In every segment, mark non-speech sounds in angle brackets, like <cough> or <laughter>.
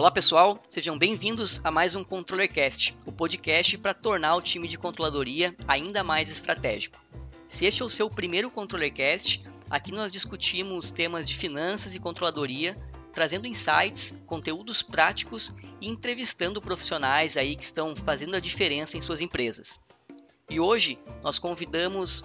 Olá pessoal, sejam bem-vindos a mais um ControllerCast, o podcast para tornar o time de controladoria ainda mais estratégico. Se este é o seu primeiro ControllerCast, aqui nós discutimos temas de finanças e controladoria, trazendo insights, conteúdos práticos e entrevistando profissionais aí que estão fazendo a diferença em suas empresas. E hoje nós convidamos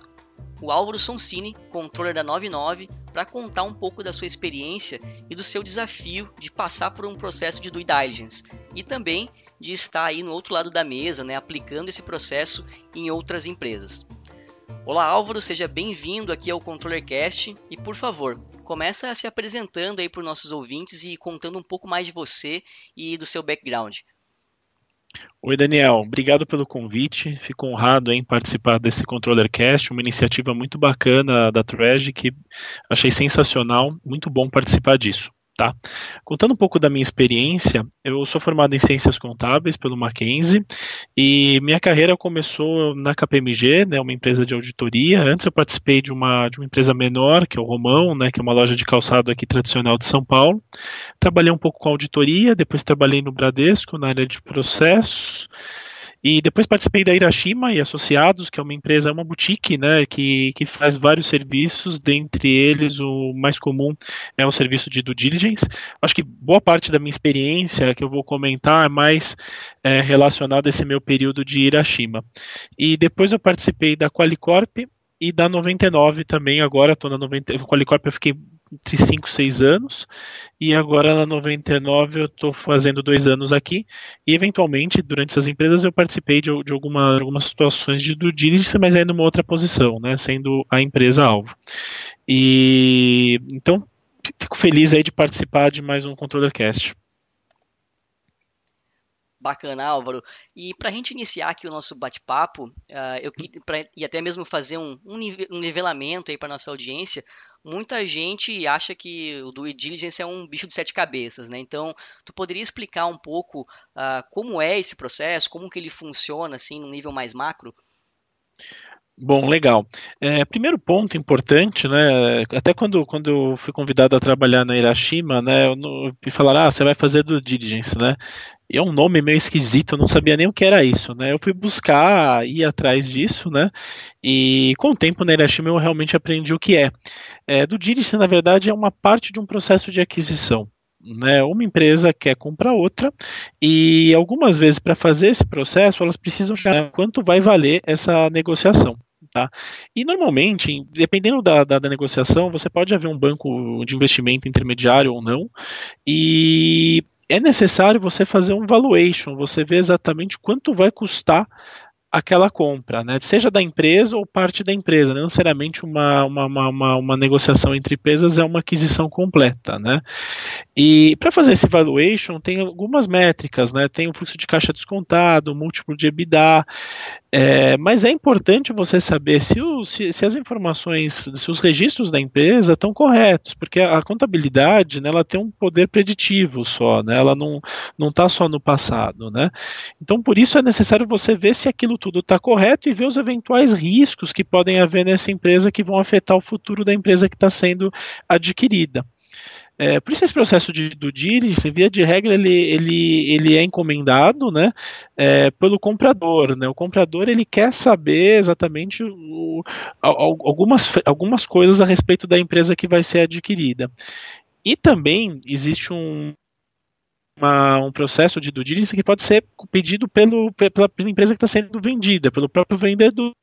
o Álvaro Sonsini, controller da 99, para contar um pouco da sua experiência e do seu desafio de passar por um processo de due diligence e também de estar aí no outro lado da mesa, né, aplicando esse processo em outras empresas. Olá Álvaro, seja bem-vindo aqui ao ControllerCast e por favor, começa se apresentando aí para os nossos ouvintes e contando um pouco mais de você e do seu background. Oi, Daniel. Obrigado pelo convite. Fico honrado em participar desse Controller Cast, uma iniciativa muito bacana da que achei sensacional. Muito bom participar disso. Tá? Contando um pouco da minha experiência, eu sou formado em Ciências Contábeis pelo Mackenzie e minha carreira começou na KPMG, né, uma empresa de auditoria. Antes eu participei de uma, de uma empresa menor, que é o Romão, né, que é uma loja de calçado aqui tradicional de São Paulo. Trabalhei um pouco com auditoria, depois trabalhei no Bradesco, na área de processos. E depois participei da Irashima e Associados, que é uma empresa, uma boutique, né, que, que faz vários serviços, dentre eles o mais comum é o serviço de due diligence. Acho que boa parte da minha experiência que eu vou comentar é mais é, relacionada a esse meu período de Irashima. E depois eu participei da Qualicorp, e da 99 também, agora estou na 90, com a Qualicorp eu fiquei entre 5 e 6 anos, e agora na 99 eu estou fazendo dois anos aqui, e eventualmente durante essas empresas eu participei de, de alguma, algumas situações de due diligence, mas aí numa outra posição, né, sendo a empresa alvo. E então fico feliz aí de participar de mais um ControllerCast. Bacana, Álvaro. E para a gente iniciar aqui o nosso bate-papo, uh, eu e até mesmo fazer um, um nivelamento aí para nossa audiência, muita gente acha que o due diligence é um bicho de sete cabeças, né? Então, tu poderia explicar um pouco uh, como é esse processo, como que ele funciona assim, num nível mais macro? Bom, legal. É, primeiro ponto importante, né? Até quando, quando eu fui convidado a trabalhar na Irashima, né? Me falaram, ah, você vai fazer do diligence, né? E é um nome meio esquisito, eu não sabia nem o que era isso, né? Eu fui buscar, ir atrás disso, né? E com o tempo na Irashima eu realmente aprendi o que é. é do diligence, na verdade, é uma parte de um processo de aquisição. Né, uma empresa quer comprar outra e algumas vezes para fazer esse processo elas precisam chegar quanto vai valer essa negociação. Tá? E normalmente, dependendo da, da, da, negociação, você pode haver um banco de investimento intermediário ou não, e é necessário você fazer um valuation, você ver exatamente quanto vai custar aquela compra, né? seja da empresa ou parte da empresa. Não necessariamente uma, uma, uma, uma negociação entre empresas é uma aquisição completa. Né? E para fazer esse valuation tem algumas métricas, né? tem o fluxo de caixa descontado, o múltiplo de EBITDA, é, mas é importante você saber se, o, se, se, as informações, se os registros da empresa estão corretos, porque a, a contabilidade né, ela tem um poder preditivo só, né, ela não está só no passado. Né? Então, por isso é necessário você ver se aquilo tudo está correto e ver os eventuais riscos que podem haver nessa empresa que vão afetar o futuro da empresa que está sendo adquirida. É, por isso esse processo de, do diligence, via de regra, ele, ele, ele é encomendado né, é, pelo comprador. Né? O comprador ele quer saber exatamente o, algumas, algumas coisas a respeito da empresa que vai ser adquirida. E também existe um, uma, um processo de due diligence que pode ser pedido pelo, pela, pela empresa que está sendo vendida, pelo próprio vendedor,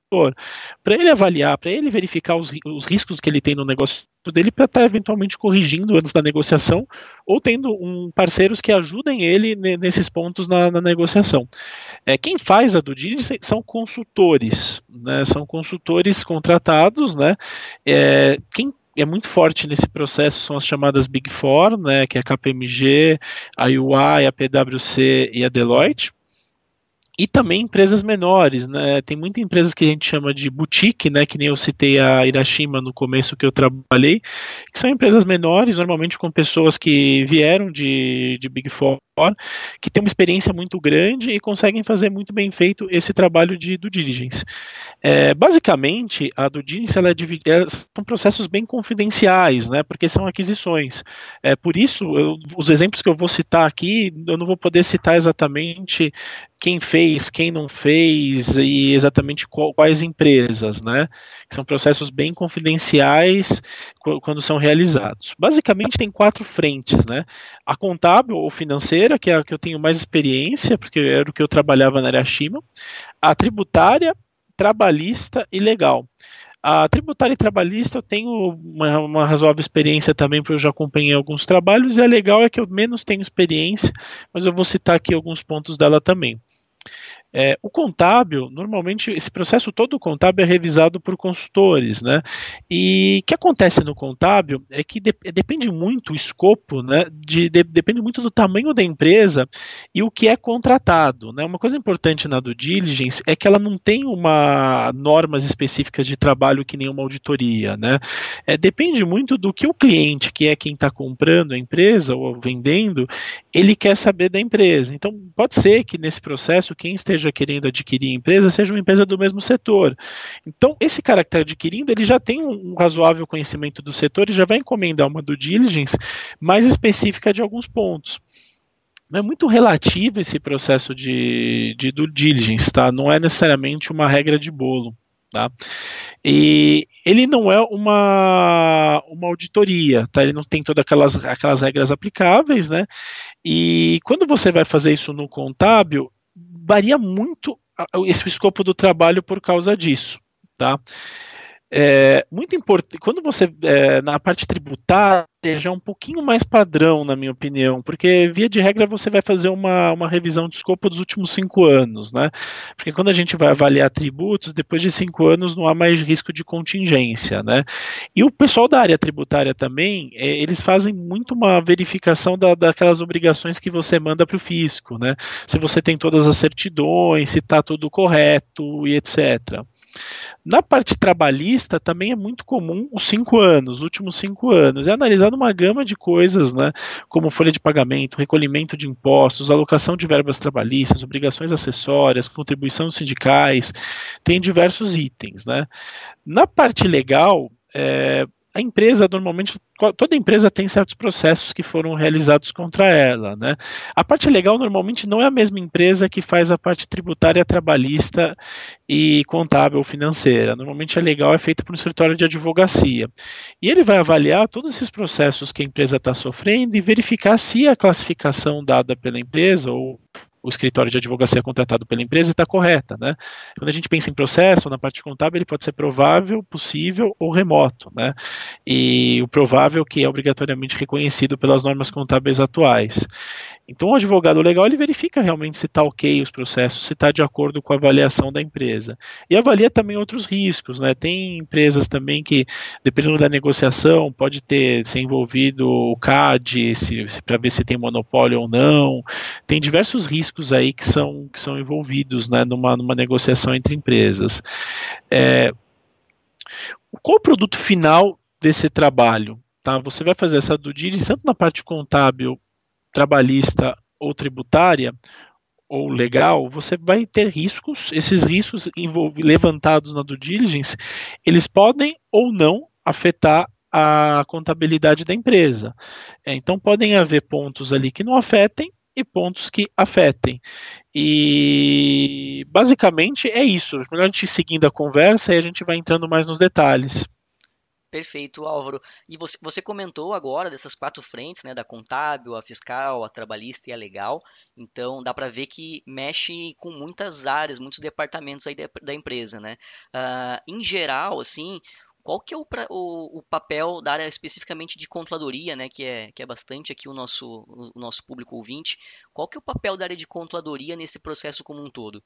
para ele avaliar, para ele verificar os, os riscos que ele tem no negócio dele para estar tá eventualmente corrigindo antes da negociação ou tendo um, parceiros que ajudem ele nesses pontos na, na negociação. É, quem faz a due diligence são consultores, né, são consultores contratados, né, é, quem é muito forte nesse processo são as chamadas Big Four, né, que é a KPMG, a UI, a PwC e a Deloitte. E também empresas menores, né? Tem muitas empresas que a gente chama de boutique, né? Que nem eu citei a Irashima no começo que eu trabalhei, que são empresas menores, normalmente com pessoas que vieram de, de Big Four, que têm uma experiência muito grande e conseguem fazer muito bem feito esse trabalho de due diligence. É, basicamente, a due diligence ela é dividida, são processos bem confidenciais, né? Porque são aquisições. É, por isso, eu, os exemplos que eu vou citar aqui, eu não vou poder citar exatamente quem fez, quem não fez e exatamente quais empresas, né? São processos bem confidenciais quando são realizados. Basicamente tem quatro frentes, né? A contábil ou financeira, que é a que eu tenho mais experiência, porque era o que eu trabalhava na Arashima, a tributária, trabalhista e legal. A tributária e trabalhista eu tenho uma, uma razoável experiência também, porque eu já acompanhei alguns trabalhos, e a legal é que eu menos tenho experiência, mas eu vou citar aqui alguns pontos dela também. É, o contábil, normalmente, esse processo todo contábil é revisado por consultores, né? E o que acontece no contábil é que de, depende muito o escopo, né? De, de, depende muito do tamanho da empresa e o que é contratado, né? Uma coisa importante na due diligence é que ela não tem uma normas específicas de trabalho que nem uma auditoria, né? É, depende muito do que o cliente, que é quem está comprando a empresa ou vendendo, ele quer saber da empresa. Então, pode ser que nesse processo quem esteja esteja querendo adquirir empresa seja uma empresa do mesmo setor. Então, esse cara que está adquirindo, ele já tem um razoável conhecimento do setor e já vai encomendar uma due diligence mais específica de alguns pontos é muito relativo esse processo de, de due diligence, tá? Não é necessariamente uma regra de bolo, tá? E ele não é uma, uma auditoria, tá? Ele não tem todas aquelas, aquelas regras aplicáveis, né? E quando você vai fazer isso no contábil, varia muito esse escopo do trabalho por causa disso, tá? É, muito importante, quando você, é, na parte tributária, já é um pouquinho mais padrão, na minha opinião, porque via de regra você vai fazer uma, uma revisão de escopo dos últimos cinco anos, né? Porque quando a gente vai avaliar tributos, depois de cinco anos não há mais risco de contingência, né? E o pessoal da área tributária também, é, eles fazem muito uma verificação da, daquelas obrigações que você manda para o fisco, né? Se você tem todas as certidões, se está tudo correto e etc. Na parte trabalhista também é muito comum os cinco anos, os últimos cinco anos. É analisado uma gama de coisas, né, como folha de pagamento, recolhimento de impostos, alocação de verbas trabalhistas, obrigações acessórias, contribuições sindicais, tem diversos itens. Né. Na parte legal, é, a empresa normalmente toda empresa tem certos processos que foram realizados contra ela, né? A parte legal normalmente não é a mesma empresa que faz a parte tributária, trabalhista e contábil financeira. Normalmente a legal é feita por um escritório de advocacia e ele vai avaliar todos esses processos que a empresa está sofrendo e verificar se a classificação dada pela empresa ou o escritório de advocacia contratado pela empresa está correta. Né? Quando a gente pensa em processo, na parte contábil, ele pode ser provável, possível ou remoto. Né? E o provável que é obrigatoriamente reconhecido pelas normas contábeis atuais. Então, o advogado legal ele verifica realmente se está ok os processos, se está de acordo com a avaliação da empresa. E avalia também outros riscos. Né? Tem empresas também que, dependendo da negociação, pode ter ser envolvido o CAD para ver se tem monopólio ou não. Tem diversos riscos aí que são, que são envolvidos né, numa, numa negociação entre empresas. É, qual o produto final desse trabalho? Tá? Você vai fazer essa due diligence tanto na parte contábil, trabalhista ou tributária, ou legal, você vai ter riscos. Esses riscos levantados na due diligence, eles podem ou não afetar a contabilidade da empresa. É, então podem haver pontos ali que não afetem e pontos que afetem. E basicamente é isso. Melhor a gente seguindo a conversa e a gente vai entrando mais nos detalhes. Perfeito, Álvaro. E você, você, comentou agora dessas quatro frentes, né, da contábil, a fiscal, a trabalhista e a legal. Então dá para ver que mexe com muitas áreas, muitos departamentos aí da, da empresa, né? Uh, em geral, assim, qual que é o, o, o, papel da área especificamente de controladoria, né, que é, que é bastante aqui o nosso, o nosso público ouvinte, qual que é o papel da área de controladoria nesse processo como um todo?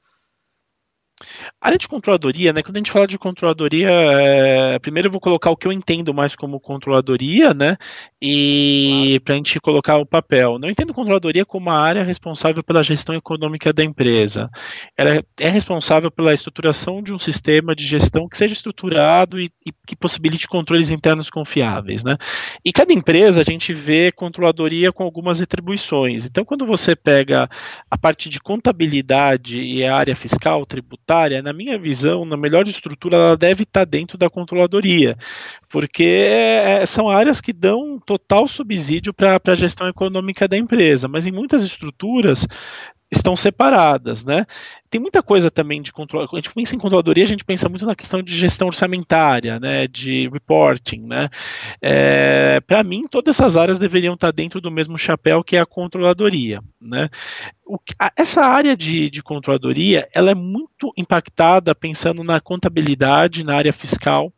A área de controladoria, né? Quando a gente fala de controladoria, é, primeiro eu vou colocar o que eu entendo mais como controladoria, né? E claro. para a gente colocar o papel. Não entendo controladoria como a área responsável pela gestão econômica da empresa. Ela é responsável pela estruturação de um sistema de gestão que seja estruturado e, e que possibilite controles internos confiáveis, né? E cada empresa a gente vê controladoria com algumas atribuições. Então, quando você pega a parte de contabilidade e a área fiscal, tributária na minha visão, na melhor estrutura, ela deve estar dentro da controladoria, porque é, são áreas que dão total subsídio para a gestão econômica da empresa, mas em muitas estruturas estão separadas, né? Tem muita coisa também de controle. A gente pensa em controladoria, a gente pensa muito na questão de gestão orçamentária, né? De reporting, né? É, Para mim, todas essas áreas deveriam estar dentro do mesmo chapéu que é a controladoria, né? O, a, essa área de, de controladoria, ela é muito impactada pensando na contabilidade, na área fiscal,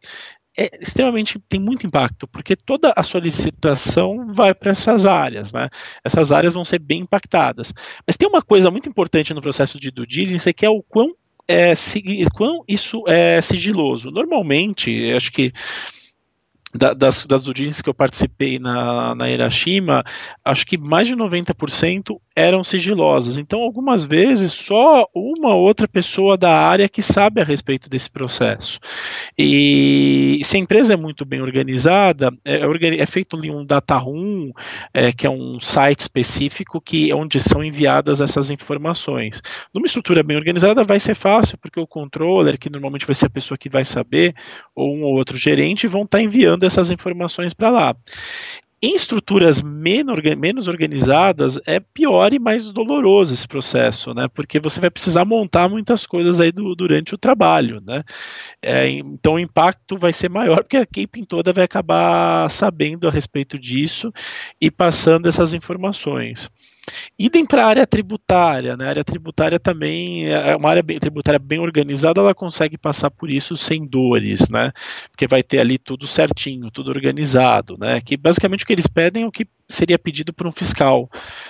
é extremamente tem muito impacto, porque toda a solicitação vai para essas áreas, né? Essas áreas vão ser bem impactadas. Mas tem uma coisa muito importante no processo de due diligence que é o quão, é, quão isso é sigiloso. Normalmente, acho que das, das audiências que eu participei na, na Hiroshima, acho que mais de 90% eram sigilosas. Então, algumas vezes, só uma outra pessoa da área que sabe a respeito desse processo. E se a empresa é muito bem organizada, é, é feito ali um data room, é, que é um site específico que onde são enviadas essas informações. Numa estrutura bem organizada vai ser fácil, porque o controller, que normalmente vai ser a pessoa que vai saber, ou um ou outro gerente, vão estar enviando essas informações para lá. Em estruturas menos organizadas, é pior e mais doloroso esse processo, né? Porque você vai precisar montar muitas coisas aí do, durante o trabalho, né? É, então o impacto vai ser maior, porque a equipe toda vai acabar sabendo a respeito disso e passando essas informações. Idem para a área tributária, né? A área tributária também é uma área bem, tributária bem organizada, ela consegue passar por isso sem dores, né? Porque vai ter ali tudo certinho, tudo organizado, né? Que basicamente o que eles pedem é o que seria pedido por um fiscal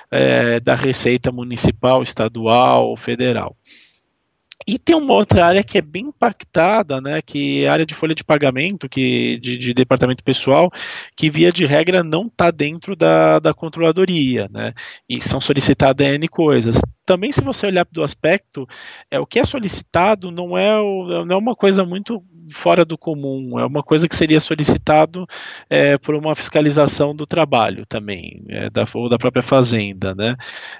é, da Receita Municipal, Estadual, Federal. E tem uma outra área que é bem impactada, né, que é a área de folha de pagamento, que de, de departamento pessoal, que via de regra não está dentro da, da controladoria, né, e são solicitadas N coisas. Também, se você olhar do aspecto, é o que é solicitado não é, não é uma coisa muito fora do comum, é uma coisa que seria solicitado é, por uma fiscalização do trabalho também, é, da, ou da própria fazenda, né?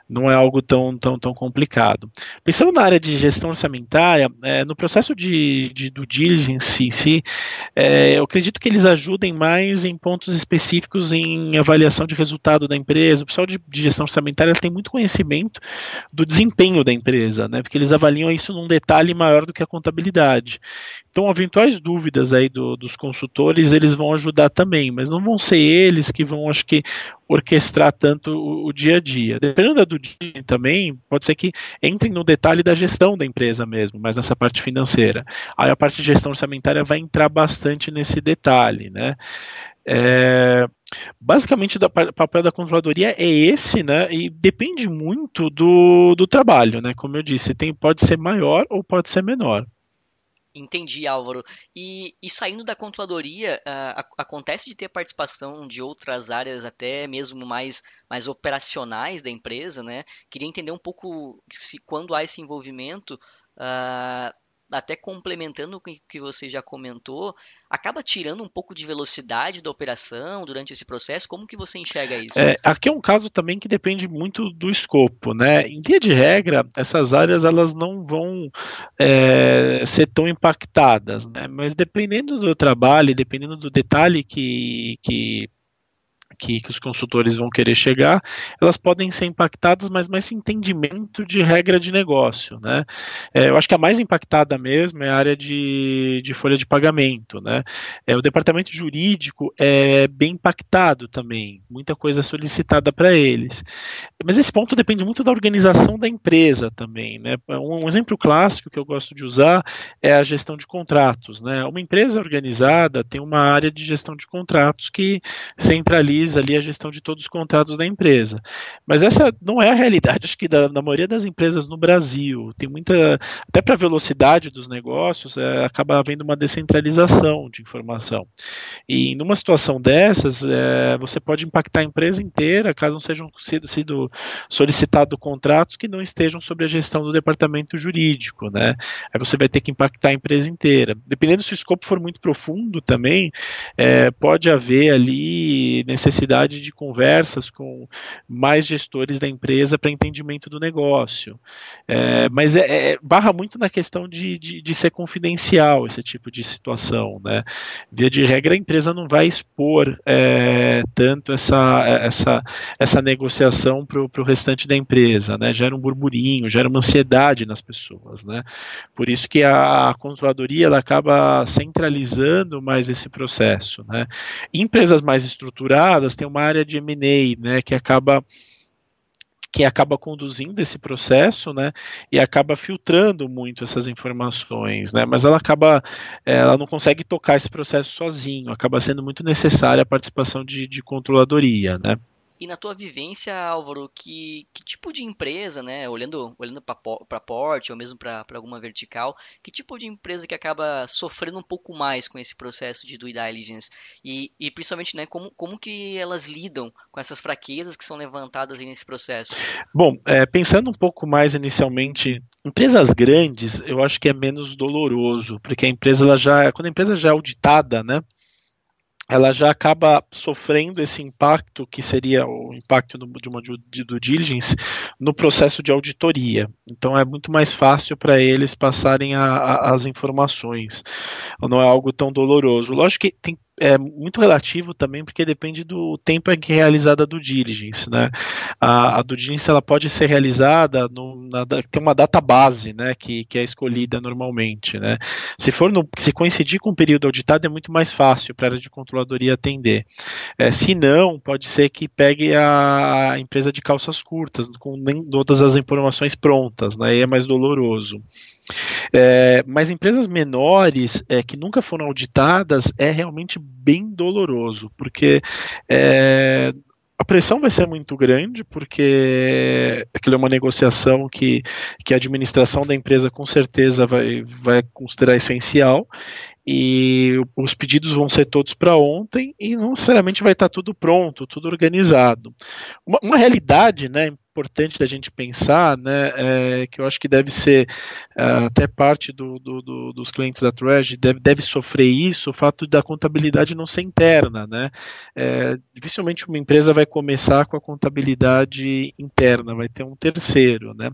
Não é algo tão, tão, tão complicado. Pensando na área de gestão orçamentária, é, no processo de, de due diligence em si, é, eu acredito que eles ajudem mais em pontos específicos em avaliação de resultado da empresa. O pessoal de, de gestão orçamentária tem muito conhecimento do desempenho da empresa, né? Porque eles avaliam isso num detalhe maior do que a contabilidade. Então, eventuais dúvidas aí do, dos consultores, eles vão ajudar também, mas não vão ser eles que vão, acho que, orquestrar tanto o, o dia a dia. Dependendo do dia também, pode ser que entrem no detalhe da gestão da empresa mesmo, mas nessa parte financeira. Aí a parte de gestão orçamentária vai entrar bastante nesse detalhe, né? É, basicamente, o papel da controladoria é esse, né? E depende muito do, do trabalho, né? Como eu disse, tem, pode ser maior ou pode ser menor. Entendi, Álvaro. E, e saindo da controladoria, uh, acontece de ter participação de outras áreas, até mesmo mais, mais operacionais da empresa, né? Queria entender um pouco se quando há esse envolvimento, uh, até complementando o que você já comentou, acaba tirando um pouco de velocidade da operação durante esse processo? Como que você enxerga isso? É, aqui é um caso também que depende muito do escopo, né? Em via de regra, essas áreas elas não vão é, ser tão impactadas, né? Mas dependendo do trabalho, dependendo do detalhe que, que que, os consultores vão querer chegar, elas podem ser impactadas, mas mais entendimento de regra de negócio, né? É, eu acho que a mais impactada mesmo é a área de, de folha de pagamento, né? É, o departamento jurídico é bem impactado também, muita coisa solicitada para eles. Mas esse ponto depende muito da organização da empresa também, né? Um, um exemplo clássico que eu gosto de usar é a gestão de contratos, né? Uma empresa organizada tem uma área de gestão de contratos que centraliza ali a gestão de todos os contratos da empresa. Mas essa não é a realidade, acho que da, da maioria das empresas no Brasil. Tem muita, até para a velocidade dos negócios, é, acaba havendo uma descentralização de informação. E numa situação dessas, é, você pode impactar a empresa inteira, caso não sejam sido, sido solicitados contratos que não estejam sob a gestão do departamento jurídico, né? Aí você vai ter que impactar a empresa inteira. Dependendo se o escopo for muito profundo também, é, pode haver ali necessidade de conversas com mais gestores da empresa para entendimento do negócio. É, mas é, é, barra muito na questão de, de, de, ser confidencial esse tipo de situação. Né? Via de regra, a empresa não vai expor é, tanto essa, essa, essa negociação para o restante da empresa. Né? Gera um burburinho, gera uma ansiedade nas pessoas. Né? Por isso que a, controladoria ela acaba centralizando mais esse processo. Né? Em empresas mais estruturadas, tem uma área de M&A né, que acaba que acaba conduzindo esse processo, né, e acaba filtrando muito essas informações, né, mas ela acaba, ela não consegue tocar esse processo sozinho, acaba sendo muito necessária a participação de, de controladoria, né. E na tua vivência, Álvaro, que, que tipo de empresa, né, olhando, olhando para porte ou mesmo para alguma vertical, que tipo de empresa que acaba sofrendo um pouco mais com esse processo de due diligence? E, e principalmente, né, como, como que elas lidam com essas fraquezas que são levantadas nesse processo? Bom, é, pensando um pouco mais inicialmente, empresas grandes, eu acho que é menos doloroso, porque a empresa, já, quando a empresa já é auditada, né, ela já acaba sofrendo esse impacto, que seria o impacto de uma due diligence, no processo de auditoria. Então é muito mais fácil para eles passarem a, a, as informações. Não é algo tão doloroso. Lógico que tem é muito relativo também, porque depende do tempo em que é realizada a due diligence, né? A, a due diligence ela pode ser realizada no, na, tem uma data base, né, que, que é escolhida normalmente, né? Se for no, se coincidir com o período auditado é muito mais fácil para a área de controladoria atender. É, se não, pode ser que pegue a, empresa de calças curtas, com nem todas as informações prontas, né? E é mais doloroso. É, mas empresas menores é, que nunca foram auditadas é realmente bem doloroso, porque é, a pressão vai ser muito grande, porque aquilo é uma negociação que, que a administração da empresa com certeza vai, vai considerar essencial, e os pedidos vão ser todos para ontem e não necessariamente vai estar tudo pronto, tudo organizado. Uma, uma realidade, né, importante da gente pensar, né, é, que eu acho que deve ser uh, até parte do, do, do, dos clientes da Trash deve, deve sofrer isso, o fato da contabilidade não ser interna, né? É, dificilmente uma empresa vai começar com a contabilidade interna, vai ter um terceiro, né?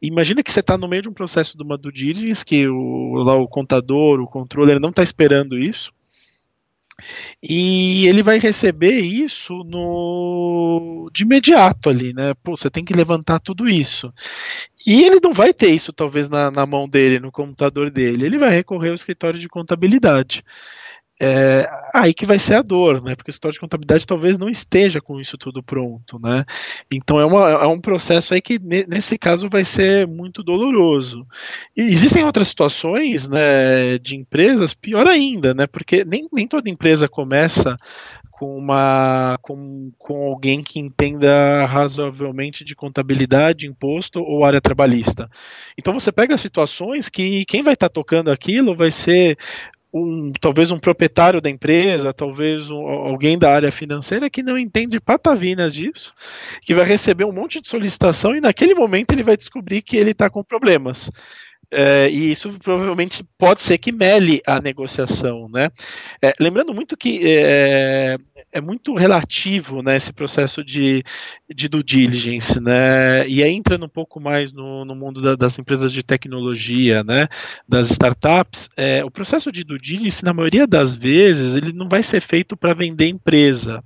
Imagina que você está no meio de um processo de uma due diligence que o, lá, o contador, o controller não está esperando isso. E ele vai receber isso no de imediato ali, né? Pô, você tem que levantar tudo isso. E ele não vai ter isso, talvez, na, na mão dele, no computador dele. Ele vai recorrer ao escritório de contabilidade é, aí que vai ser a dor, né? Porque o escritório de contabilidade talvez não esteja com isso tudo pronto, né? Então é, uma, é um processo aí que nesse caso vai ser muito doloroso. E existem outras situações, né, de empresas pior ainda, né? Porque nem, nem toda empresa começa com uma com, com alguém que entenda razoavelmente de contabilidade, imposto ou área trabalhista. Então você pega situações que quem vai estar tá tocando aquilo vai ser um, talvez um proprietário da empresa, talvez um, alguém da área financeira que não entende patavinas disso, que vai receber um monte de solicitação e naquele momento ele vai descobrir que ele está com problemas. É, e isso provavelmente pode ser que mele a negociação, né? É, lembrando muito que é, é, muito relativo, né, esse processo de, de due diligence, né? E aí entrando um pouco mais no, no mundo da, das empresas de tecnologia, né, das startups, é, o processo de due diligence, na maioria das vezes, ele não vai ser feito para vender empresa.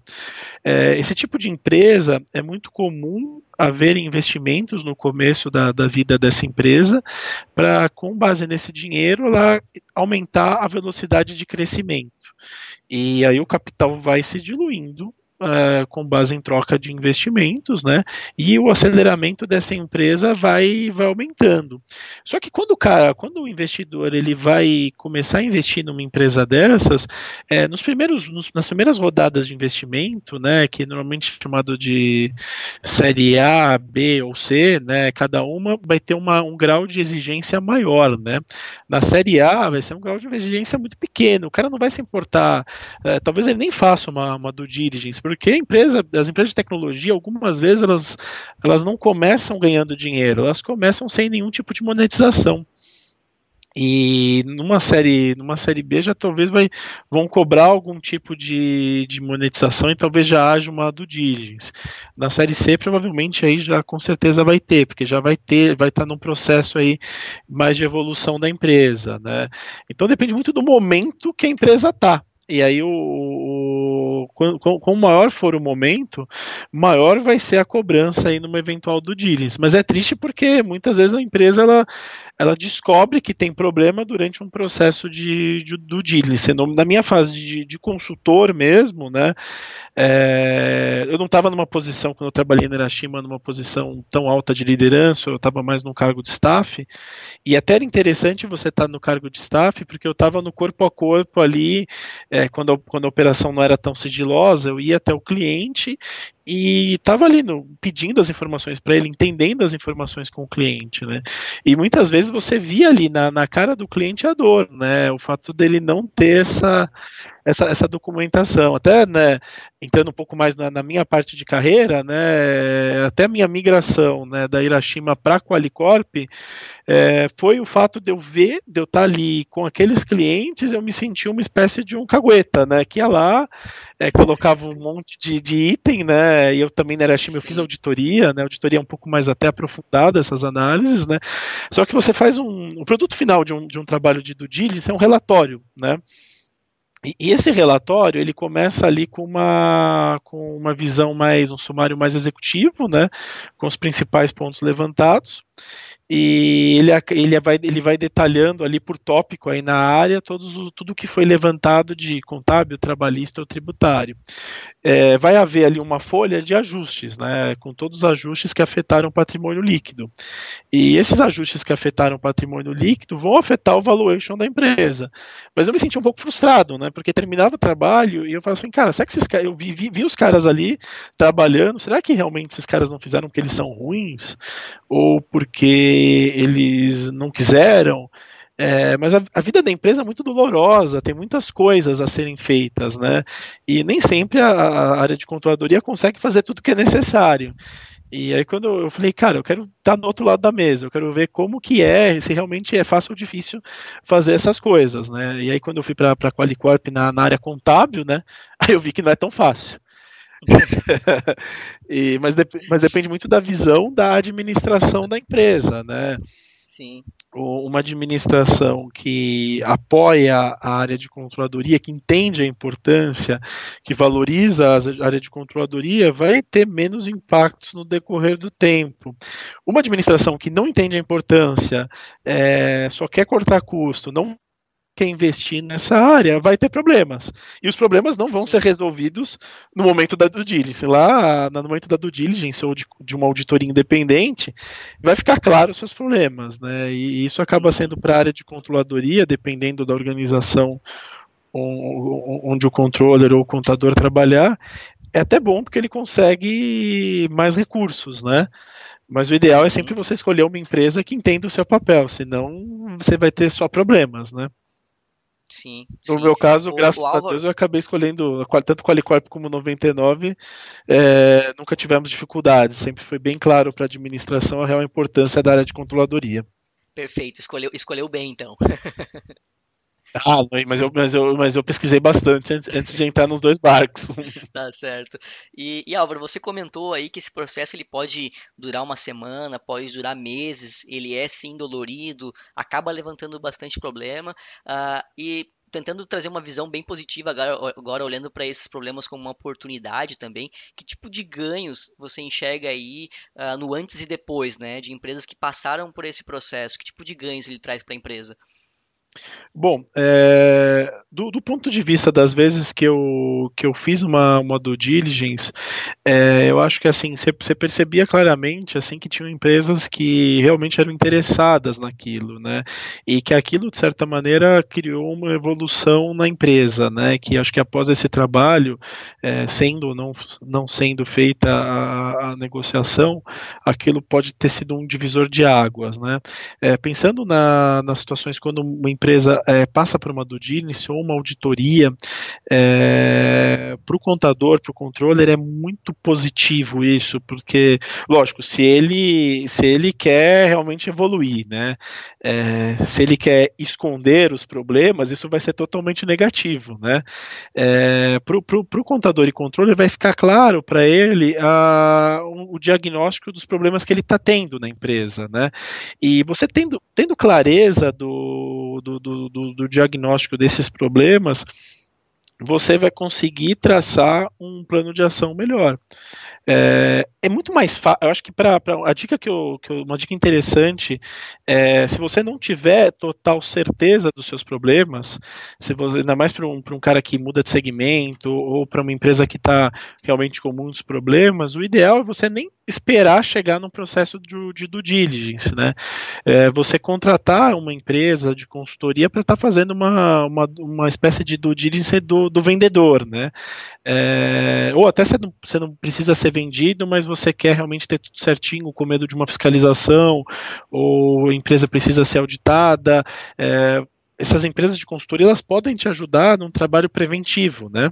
É, esse tipo de empresa é muito comum haver investimentos no começo da, da vida dessa empresa para, com base nesse dinheiro, ela aumentar a velocidade de crescimento. E aí o capital vai se diluindo uh, com base em troca de investimentos, né? E o aceleramento dessa empresa vai, vai aumentando. Só que quando o cara, quando o investidor ele vai começar a investir numa empresa dessas, é, nos primeiros, nos, nas primeiras rodadas de investimento, né, que normalmente é chamado de série A, B ou C, né, cada uma vai ter uma, um grau de exigência maior, né? Na série A vai ser um grau de exigência muito pequeno. O cara não vai se importar, é, talvez ele nem faça uma, uma due diligence, porque empresa, as empresas de tecnologia, algumas vezes elas, elas não começam ganhando dinheiro, elas começam sem nenhum tipo de monetização. E numa série, numa série B já talvez vai, vão cobrar algum tipo de, de monetização e talvez já haja uma due diligence. Na série C provavelmente aí já com certeza vai ter, porque já vai ter, vai estar num processo aí mais de evolução da empresa, né? Então depende muito do momento que a empresa está. E aí o, com, maior for o momento, maior vai ser a cobrança aí numa eventual do diligence. Mas é triste porque muitas vezes a empresa ela, ela descobre que tem problema durante um processo de, de do diligence. Na minha fase de, de consultor mesmo, né, é, eu não estava numa posição, quando eu trabalhei na Hiroshima, numa posição tão alta de liderança, eu estava mais no cargo de staff, e até era interessante você estar tá no cargo de staff, porque eu estava no corpo a corpo ali, é, quando, a, quando a operação não era tão sigilosa, eu ia até o cliente e estava ali no, pedindo as informações para ele, entendendo as informações com o cliente, né? E muitas vezes você via ali na, na cara do cliente a dor, né? O fato dele não ter essa essa, essa documentação. Até né, entrando um pouco mais na, na, minha parte de carreira, né, até a minha migração né, da Hiroshima para a Qualicorp é, foi o fato de eu ver, de eu estar ali com aqueles clientes, eu me senti uma espécie de um cagueta, né, que ia lá, é, colocava um monte de, de item, né, e eu também na Hiroshima eu fiz auditoria, né, auditoria um pouco mais até aprofundada essas análises, né, só que você faz um, o produto final de um, de um trabalho de due diligence é um relatório, né, e esse relatório ele começa ali com uma, com uma visão mais, um sumário mais executivo, né, com os principais pontos levantados e ele, ele, vai, ele vai detalhando ali por tópico aí na área todos, tudo que foi levantado de contábil, trabalhista ou tributário. É, vai haver ali uma folha de ajustes, né, com todos os ajustes que afetaram o patrimônio líquido. E esses ajustes que afetaram o patrimônio líquido vão afetar o valuation da empresa. Mas eu me senti um pouco frustrado, né, porque terminava o trabalho e eu falava assim, cara, será que esses caras, eu vi, vi, vi os caras ali trabalhando, será que realmente esses caras não fizeram porque eles são ruins? Ou porque eles não quiseram. É, mas a, a, vida da empresa é muito dolorosa, tem muitas coisas a serem feitas, né? E nem sempre a, a área de controladoria consegue fazer tudo que é necessário. E aí quando eu falei, cara, eu quero estar no outro lado da mesa, eu quero ver como que é, se realmente é fácil ou difícil fazer essas coisas, né? E aí quando eu fui para a Qualicorp na, na área contábil, né? <laughs> Aí eu vi que não é tão fácil. <laughs> e, mas, mas depende muito da visão da administração da empresa, né? Sim. Uma administração que apoia a área de controladoria, que entende a importância, que valoriza a área de controladoria, vai ter menos impactos no decorrer do tempo. Uma administração que não entende a importância, é, só quer cortar custo, não quer investir nessa área vai ter problemas. E os problemas não vão ser resolvidos no momento da due diligence. Lá, no momento da due diligence ou de, de uma auditoria independente, vai ficar claro os seus problemas. Né? E isso acaba sendo para a área de controladoria, dependendo da organização onde o controller ou o contador trabalhar, é até bom porque ele consegue mais recursos, né? Mas o ideal é sempre você escolher uma empresa que entenda o seu papel, senão você vai ter só problemas, né? Sim. No sim. meu caso, o, graças o a Deus, eu acabei escolhendo tanto Qualicorp como 99. É, nunca tivemos dificuldades. Sempre foi bem claro para a administração a real importância da área de controladoria. Perfeito, escolheu, escolheu bem então. <laughs> Ah, mas eu, mas eu, mas eu pesquisei bastante antes de entrar nos dois barcos. <laughs> Tá certo. E, e, Álvaro, você comentou aí que esse processo ele pode durar uma semana, pode durar meses, ele é sim dolorido, acaba levantando bastante problema. Uh, e tentando trazer uma visão bem positiva agora, agora olhando para esses problemas como uma oportunidade também. Que tipo de ganhos você enxerga aí uh, no antes e depois, né? De empresas que passaram por esse processo? Que tipo de ganhos ele traz para a empresa? Bom, é, do, do, ponto de vista das vezes que eu, que eu fiz uma, uma due diligence, é, eu acho que assim você percebia claramente assim que tinham empresas que realmente eram interessadas naquilo, né? E que aquilo de certa maneira criou uma evolução na empresa, né? Que acho que após esse trabalho, é, sendo ou não, não sendo feita a, a, negociação, aquilo pode ter sido um divisor de águas, né? É, pensando na, nas situações quando uma empresa é, passa por uma due diligence ou uma auditoria, é, para o contador, para o controller, é muito positivo isso, porque, lógico, se ele, se ele quer realmente evoluir, né, é, se ele quer esconder os problemas, isso vai ser totalmente negativo, né, é, para o contador e controller vai ficar claro para ele a, o diagnóstico dos problemas que ele está tendo na empresa, né, e você tendo, tendo clareza do, do, do, do, do diagnóstico desses problemas, você vai conseguir traçar um plano de ação melhor. É, é muito mais fácil. Eu acho que para a dica que, eu, que eu, uma dica interessante é se você não tiver total certeza dos seus problemas, se você, ainda mais para um, um cara que muda de segmento ou para uma empresa que está realmente com muitos problemas, o ideal é você nem esperar chegar no processo de, de due diligence, né? É, você contratar uma empresa de consultoria para estar tá fazendo uma, uma, uma espécie de due diligence do, do vendedor, né? É, ou até você não, você não precisa ser vendido, mas você quer realmente ter tudo certinho, com medo de uma fiscalização, ou a empresa precisa ser auditada. É, essas empresas de consultoria elas podem te ajudar num trabalho preventivo, né?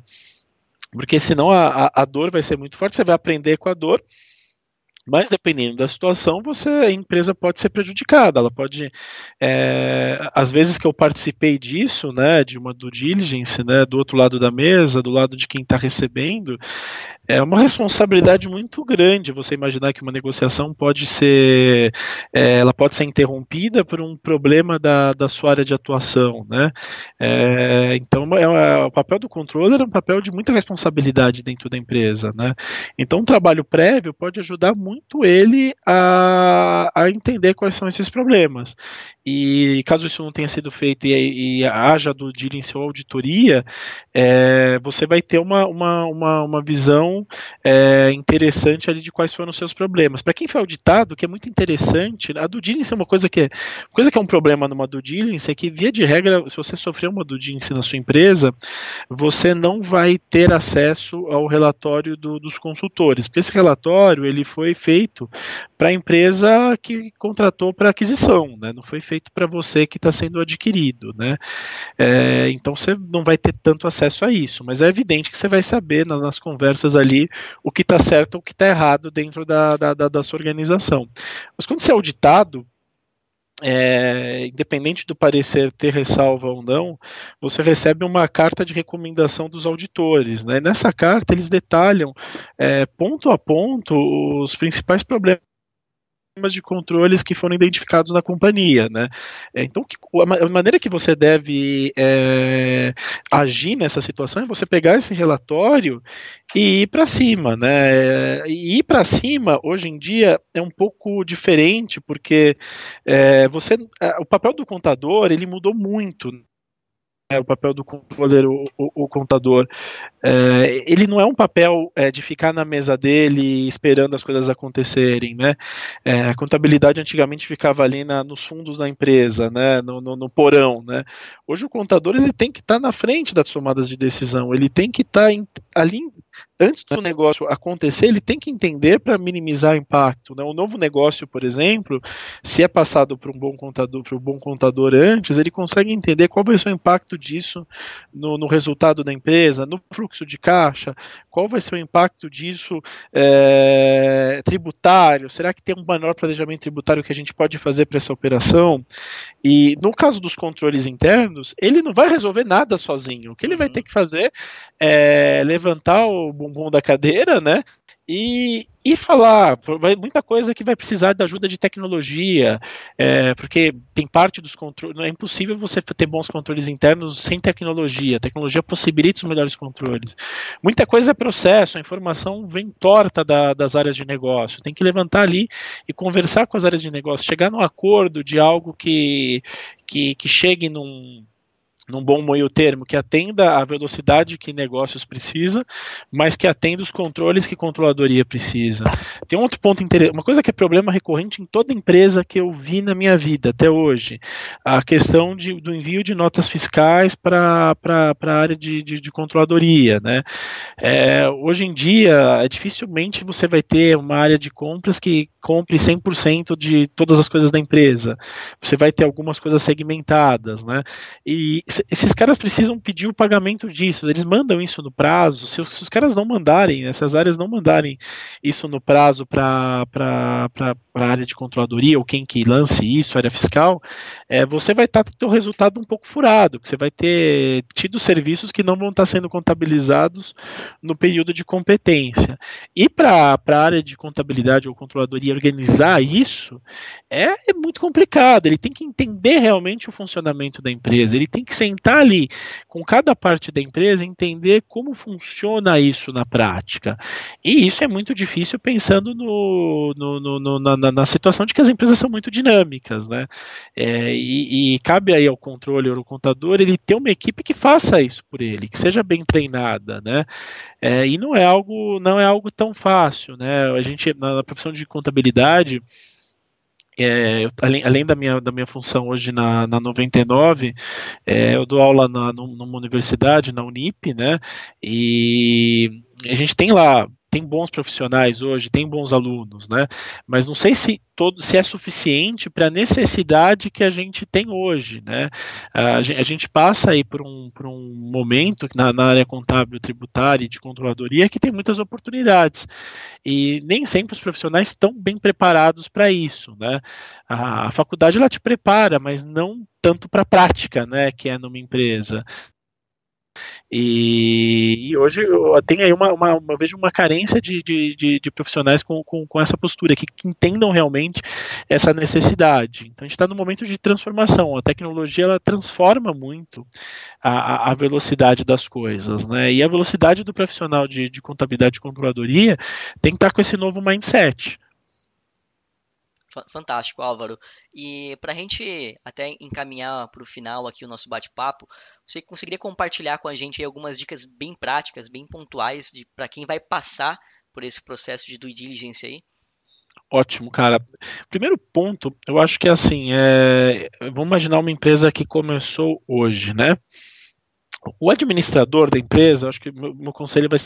Porque senão a, a, dor vai ser muito forte, você vai aprender com a dor mas dependendo da situação, você a empresa pode ser prejudicada. Ela pode, é, às vezes que eu participei disso, né, de uma due diligence, né, do outro lado da mesa, do lado de quem está recebendo, é uma responsabilidade muito grande você imaginar que uma negociação pode ser é, ela pode ser interrompida por um problema da, da sua área de atuação né? É, então é, é, o papel do controller é um papel de muita responsabilidade dentro da empresa né? Então um trabalho prévio pode ajudar muito ele a, a entender quais são esses problemas. E caso isso não tenha sido feito e, e haja do diligence ou auditoria é, você vai ter uma, uma, uma, uma visão é, interessante ali de quais foram os seus problemas. Para quem foi auditado, que é muito interessante, a due diligence é uma coisa que é, coisa que é um problema numa due diligence é que, via de regra, se você sofreu uma due diligence na sua empresa, você não vai ter acesso ao relatório do, dos consultores, porque esse relatório ele foi feito para a empresa que contratou para aquisição, né? não foi feito para você que está sendo adquirido. Né? É, então você não vai ter tanto acesso a isso, mas é evidente que você vai saber nas, nas conversas ali ali o que está certo ou o que está errado dentro da, da, da, da sua organização. Mas quando você é auditado, é, independente do parecer ter ressalva ou não, você recebe uma carta de recomendação dos auditores. Né? Nessa carta, eles detalham é, ponto a ponto os principais problemas de controles que foram identificados na companhia, né? É, então, a maneira que você deve é, agir nessa situação é você pegar esse relatório e ir para cima, né? E ir para cima hoje em dia é um pouco diferente porque é, você, o papel do contador ele mudou muito é, o papel do controller, o, o, o contador, é, ele não é um papel é, de ficar na mesa dele esperando as coisas acontecerem, né? É, a contabilidade antigamente ficava ali na, nos fundos da empresa, né? No, no, no, porão, né? Hoje o contador ele tem que estar tá na frente das tomadas de decisão, ele tem que estar tá ali antes do negócio acontecer, ele tem que entender para minimizar o impacto. Né? O novo negócio, por exemplo, se é passado para um bom contador, para um bom contador antes, ele consegue entender qual vai ser o impacto disso no, no resultado da empresa, no fluxo de caixa, qual vai ser o impacto disso é, tributário, será que tem um menor planejamento tributário que a gente pode fazer para essa operação? E no caso dos controles internos, ele não vai resolver nada sozinho. O que ele vai uhum. ter que fazer é levantar o bumbum da cadeira, né? E, e falar, vai, muita coisa que vai precisar da ajuda de tecnologia, é, porque tem parte dos controles, é impossível você ter bons controles internos sem tecnologia, a tecnologia possibilita os melhores controles. Muita coisa é processo, a informação vem torta da, das áreas de negócio, tem que levantar ali e conversar com as áreas de negócio, chegar num acordo de algo que, que, que chegue num num bom meio termo, que atenda a velocidade que negócios precisa, mas que atenda os controles que controladoria precisa. Tem um outro ponto interessante, uma coisa que é problema recorrente em toda empresa que eu vi na minha vida até hoje, a questão de, do envio de notas fiscais para a área de, de, de controladoria. Né? É, hoje em dia, é, dificilmente você vai ter uma área de compras que compre 100% de todas as coisas da empresa. Você vai ter algumas coisas segmentadas, né? E esses caras precisam pedir o pagamento disso, eles mandam isso no prazo. Se, se os caras não mandarem, essas áreas não mandarem isso no prazo para a área de controladoria ou quem que lance isso, área fiscal, é, você vai estar tá, com o resultado um pouco furado, você vai ter tido serviços que não vão estar tá sendo contabilizados no período de competência. E para a área de contabilidade ou controladoria organizar isso é, é muito complicado. Ele tem que entender realmente o funcionamento da empresa, ele tem que ser sentar ali com cada parte da empresa, entender como funciona isso na prática. E isso é muito difícil pensando no, no, no, na, na, situação de que as empresas são muito dinâmicas, né? É, e, e, cabe aí ao controle, ao contador, ele ter uma equipe que faça isso por ele, que seja bem treinada, né? É, e não é algo, não é algo tão fácil, né? A gente na profissão de contabilidade é, além, além, da, minha, da minha função hoje na, na 99, é, eu dou aula na, numa universidade, na Unip, né? E a gente tem lá tem bons profissionais hoje, tem bons alunos, né? Mas não sei se todo se é suficiente para a necessidade que a gente tem hoje, né? A gente, a gente passa aí por um, por um momento na, na, área contábil, tributária e de controladoria que tem muitas oportunidades e nem sempre os profissionais estão bem preparados para isso, né? A, a faculdade ela te prepara, mas não tanto para a prática, né? Que é numa empresa. E, e, hoje tenho aí uma, uma, uma vejo uma carência de, de, de, de profissionais com, com, com, essa postura, que, que, entendam realmente essa necessidade. Então a gente está no momento de transformação. A tecnologia ela transforma muito a, a velocidade das coisas, né? E a velocidade do profissional de, de contabilidade e controladoria tem que estar tá com esse novo mindset. Fantástico, Álvaro. E para a gente até encaminhar para o final aqui o nosso bate-papo, você conseguiria compartilhar com a gente algumas dicas bem práticas, bem pontuais, para quem vai passar por esse processo de due diligence aí? Ótimo, cara. Primeiro ponto, eu acho que é assim, é... vamos imaginar uma empresa que começou hoje, né? O administrador da empresa, acho que meu, meu conselho vai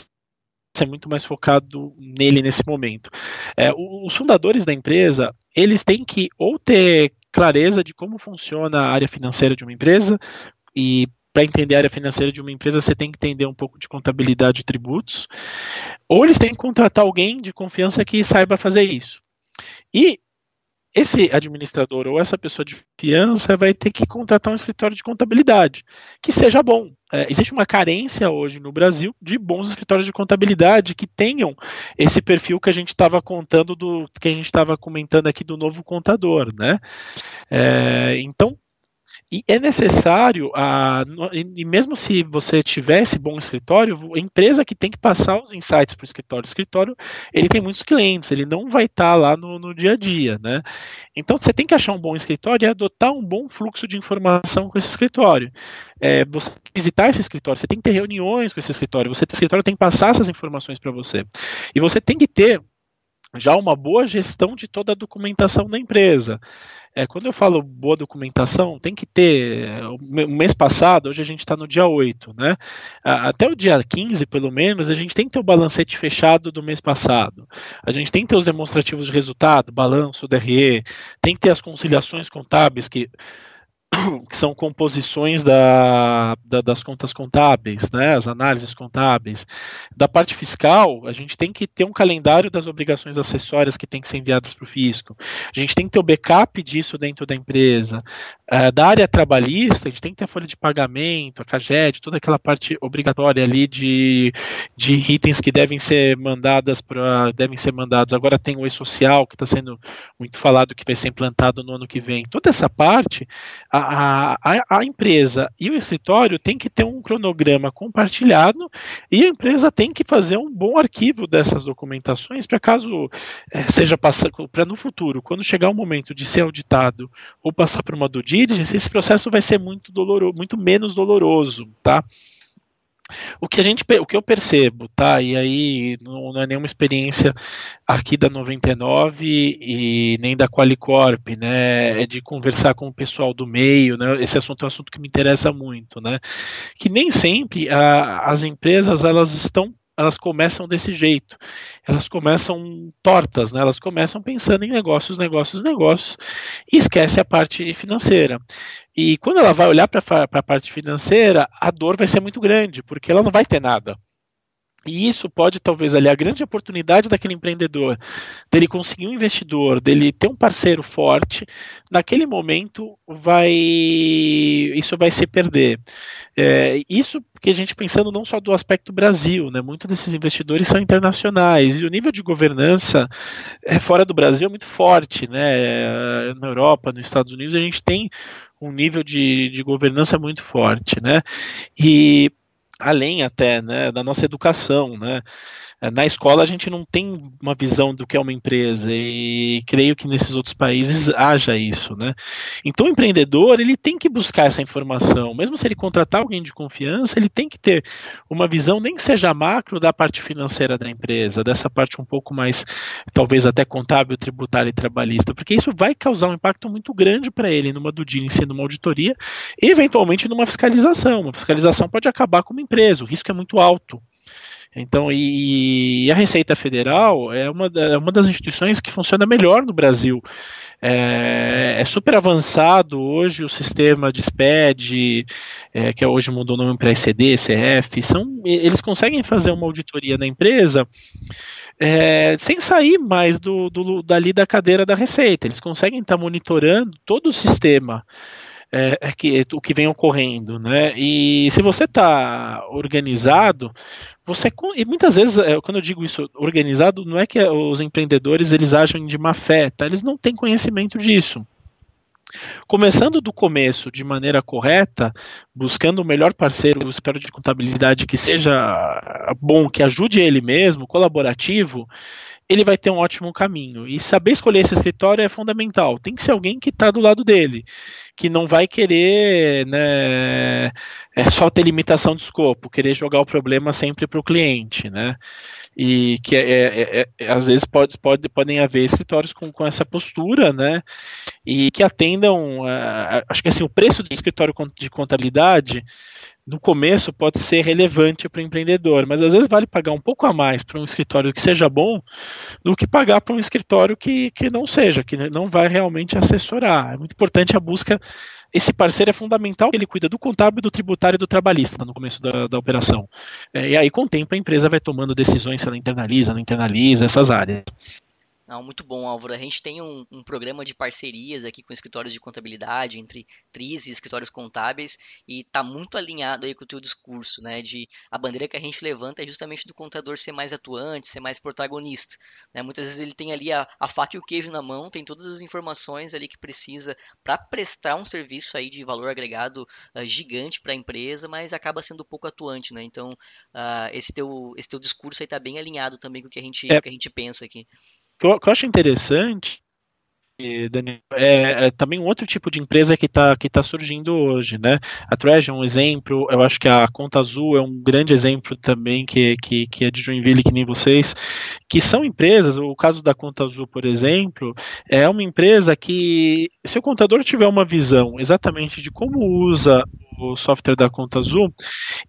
ser muito mais focado nele nesse momento. É, os fundadores da empresa, eles têm que ou ter clareza de como funciona a área financeira de uma empresa e para entender a área financeira de uma empresa, você tem que entender um pouco de contabilidade e tributos, ou eles têm que contratar alguém de confiança que saiba fazer isso. E esse administrador ou essa pessoa de confiança vai ter que contratar um escritório de contabilidade que seja bom. É, existe uma carência hoje no Brasil de bons escritórios de contabilidade que tenham esse perfil que a gente estava contando do que a gente estava comentando aqui do novo contador, né? É, então e é necessário, a, e mesmo se você tivesse bom escritório, a empresa que tem que passar os insights para o escritório. O escritório ele tem muitos clientes, ele não vai estar tá lá no, no, dia a dia. Né? Então você tem que achar um bom escritório e adotar um bom fluxo de informação com esse escritório. É, você visitar esse escritório, você tem que ter reuniões com esse escritório, você esse escritório tem que passar essas informações para você. E você tem que ter já uma boa gestão de toda a documentação da empresa. É, quando eu falo boa documentação, tem que ter. O mês passado, hoje a gente está no dia 8, né? Até o dia 15, pelo menos, a gente tem que ter o balancete fechado do mês passado. A gente tem que ter os demonstrativos de resultado, balanço, DRE, tem que ter as conciliações contábeis que <coughs> que são composições da, da, das contas contábeis, né, as análises contábeis. Da parte fiscal, a gente tem que ter um calendário das obrigações acessórias que tem que ser enviadas para o fisco. A gente tem que ter o backup disso dentro da empresa. Uh, da área trabalhista, a gente tem que ter a folha de pagamento, a CAGED, toda aquela parte obrigatória ali de, de itens que devem ser mandadas para devem ser mandados. Agora tem o e-social que está sendo muito falado que vai ser implantado no ano que vem. Toda essa parte, a, a, a, a, empresa e o escritório têm que ter um cronograma compartilhado e a empresa tem que fazer um bom arquivo dessas documentações para caso é, seja passar para no futuro, quando chegar o momento de ser auditado ou passar por uma due diligence, esse processo vai ser muito doloroso, muito menos doloroso, tá? O que a gente, o que eu percebo, tá? E aí não, não é nenhuma experiência aqui da 99 e nem da Qualicorp, né? É de conversar com o pessoal do meio, né? Esse assunto é um assunto que me interessa muito, né? Que nem sempre a, as empresas elas estão elas começam desse jeito. Elas começam tortas, né? Elas começam pensando em negócios, negócios, negócios e esquece a parte financeira. E quando ela vai olhar para a parte financeira, a dor vai ser muito grande, porque ela não vai ter nada. E isso pode, talvez, ali, a grande oportunidade daquele empreendedor, dele conseguir um investidor, dele ter um parceiro forte, naquele momento vai isso vai se perder. É, isso porque a gente pensando não só do aspecto Brasil, né? Muitos desses investidores são internacionais e o nível de governança é, fora do Brasil é muito forte, né? Na Europa, nos Estados Unidos, a gente tem um nível de, de governança muito forte, né? E além até né, da nossa educação, né? É, na escola a gente não tem uma visão do que é uma empresa e creio que nesses outros países haja isso, né? Então o empreendedor ele tem que buscar essa informação, mesmo se ele contratar alguém de confiança, ele tem que ter uma visão nem que seja macro da parte financeira da empresa, dessa parte um pouco mais talvez até contábil, tributária e trabalhista, porque isso vai causar um impacto muito grande para ele numa due diligence, numa auditoria e eventualmente numa fiscalização. Uma fiscalização pode acabar com uma empresa, o risco é muito alto. Então, e, e, a Receita Federal é uma, é uma das instituições que funciona melhor no Brasil. É, é super avançado hoje o sistema de SPED, é, que hoje mudou o nome para ECD, CF, são, eles conseguem fazer uma auditoria na empresa é, sem sair mais do, do, dali da cadeira da Receita. Eles conseguem estar monitorando todo o sistema é, é que, o que vem ocorrendo, né? E se você está organizado, você e muitas vezes é, quando eu digo isso organizado, não é que os empreendedores eles agem de má fé, tá? Eles não têm conhecimento disso. Começando do começo de maneira correta, buscando o melhor parceiro, espero de contabilidade que seja bom, que ajude ele mesmo, colaborativo, ele vai ter um ótimo caminho. E saber escolher esse escritório é fundamental. Tem que ser alguém que está do lado dele que não vai querer né, é só ter limitação de escopo, querer jogar o problema sempre para o cliente, né? E que é, é, é, é, às vezes pode, pode, podem haver escritórios com, com essa postura, né? E que atendam. Uh, acho que assim, o preço do escritório de contabilidade no começo pode ser relevante para o empreendedor, mas às vezes vale pagar um pouco a mais para um escritório que seja bom do que pagar para um escritório que, que não seja, que não vai realmente assessorar. É muito importante a busca. Esse parceiro é fundamental, ele cuida do contábil, do tributário e do trabalhista no começo da, da operação. É, e aí, com o tempo, a empresa vai tomando decisões se ela internaliza, não internaliza, essas áreas. Muito bom, Álvaro. A gente tem um, um, programa de parcerias aqui com escritórios de contabilidade, entre TRIs e escritórios contábeis, e está muito alinhado aí com o teu discurso, né? De a bandeira que a gente levanta é justamente do contador ser mais atuante, ser mais protagonista. Né? Muitas vezes ele tem ali a, a faca e o queijo na mão, tem todas as informações ali que precisa para prestar um serviço aí de valor agregado uh, gigante para a empresa, mas acaba sendo pouco atuante, né? Então, uh, esse, teu, esse teu discurso aí está bem alinhado também com o que a gente, é. que a gente pensa aqui o que eu acho interessante, Daniel, é, é, também um outro tipo de empresa que está que tá surgindo hoje, né? A Trash é um exemplo, eu acho que a Conta Azul é um grande exemplo também, que, que, que é de Joinville, que nem vocês, que são empresas, o caso da Conta Azul, por exemplo, é uma empresa que, se o contador tiver uma visão exatamente de como usa o software da Conta Azul,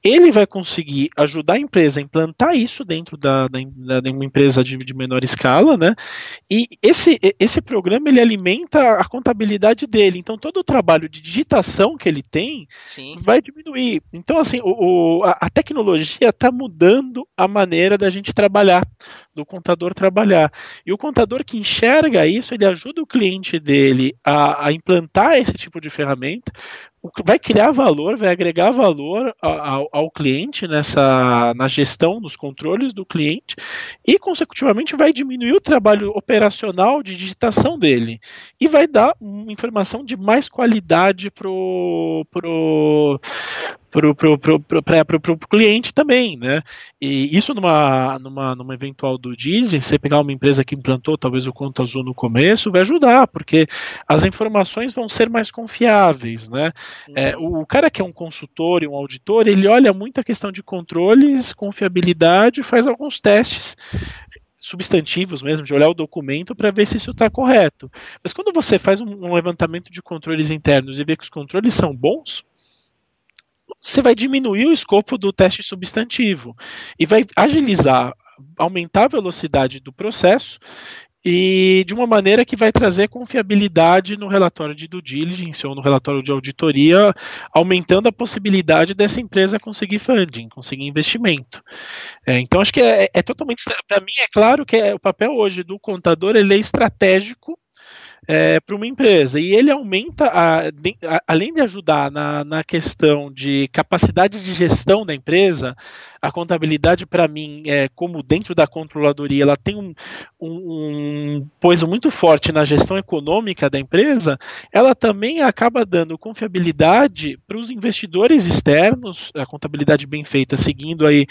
ele vai conseguir ajudar a empresa a implantar isso dentro da, da, da uma empresa de, de, menor escala, né? E esse, esse programa ele alimenta a contabilidade dele. Então todo o trabalho de digitação que ele tem Sim. vai diminuir. Então assim, o, o a, a tecnologia está mudando a maneira da gente trabalhar, do contador trabalhar. E o contador que enxerga isso, ele ajuda o cliente dele a, a implantar esse tipo de ferramenta vai criar valor, vai agregar valor ao, ao, cliente nessa na gestão dos controles do cliente e consecutivamente vai diminuir o trabalho operacional de digitação dele e vai dar uma informação de mais qualidade pro pro para o cliente também, né? E isso numa, numa, numa eventual do diligence, você pegar uma empresa que implantou talvez o conta azul no começo, vai ajudar, porque as informações vão ser mais confiáveis, né? É, o, o cara que é um consultor e um auditor, ele olha muito a questão de controles, confiabilidade, faz alguns testes substantivos mesmo, de olhar o documento para ver se isso está correto. Mas quando você faz um, um, levantamento de controles internos e vê que os controles são bons, você vai diminuir o escopo do teste substantivo e vai agilizar, aumentar a velocidade do processo e de uma maneira que vai trazer confiabilidade no relatório de due diligence ou no relatório de auditoria, aumentando a possibilidade dessa empresa conseguir funding, conseguir investimento. É, então acho que é, é totalmente, para mim é claro que é, o papel hoje do contador ele é estratégico é, para uma empresa. E ele aumenta, a, a, além de ajudar na, na questão de capacidade de gestão da empresa, a contabilidade, para mim, é, como dentro da controladoria, ela tem um, um, um muito forte na gestão econômica da empresa, ela também acaba dando confiabilidade para os investidores externos, a contabilidade bem feita, seguindo aí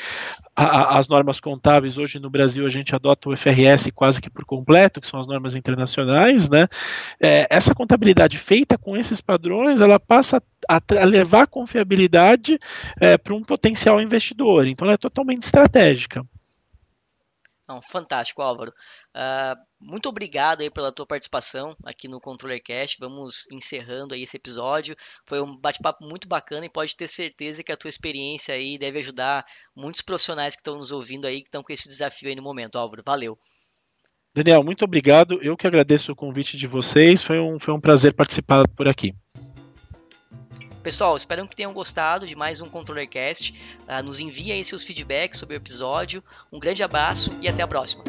a, as normas contábeis. Hoje no Brasil a gente adota o FRS quase que por completo, que são as normas internacionais, né? É, essa contabilidade feita com esses padrões, ela passa a, a levar confiabilidade é, para um potencial investidor. Então ela é totalmente estratégica. Não, fantástico, Álvaro. Uh, muito obrigado aí pela tua participação aqui no ControllerCast. Vamos encerrando aí esse episódio. Foi um bate-papo muito bacana e pode ter certeza que a tua experiência aí deve ajudar muitos profissionais que estão nos ouvindo aí, que estão com esse desafio aí no momento. Álvaro, valeu. Daniel, muito obrigado. Eu que agradeço o convite de vocês. Foi um, foi um prazer participar por aqui. Pessoal, espero que tenham gostado de mais um ControllerCast. Uh, nos enviem aí seus feedbacks sobre o episódio. Um grande abraço e até a próxima.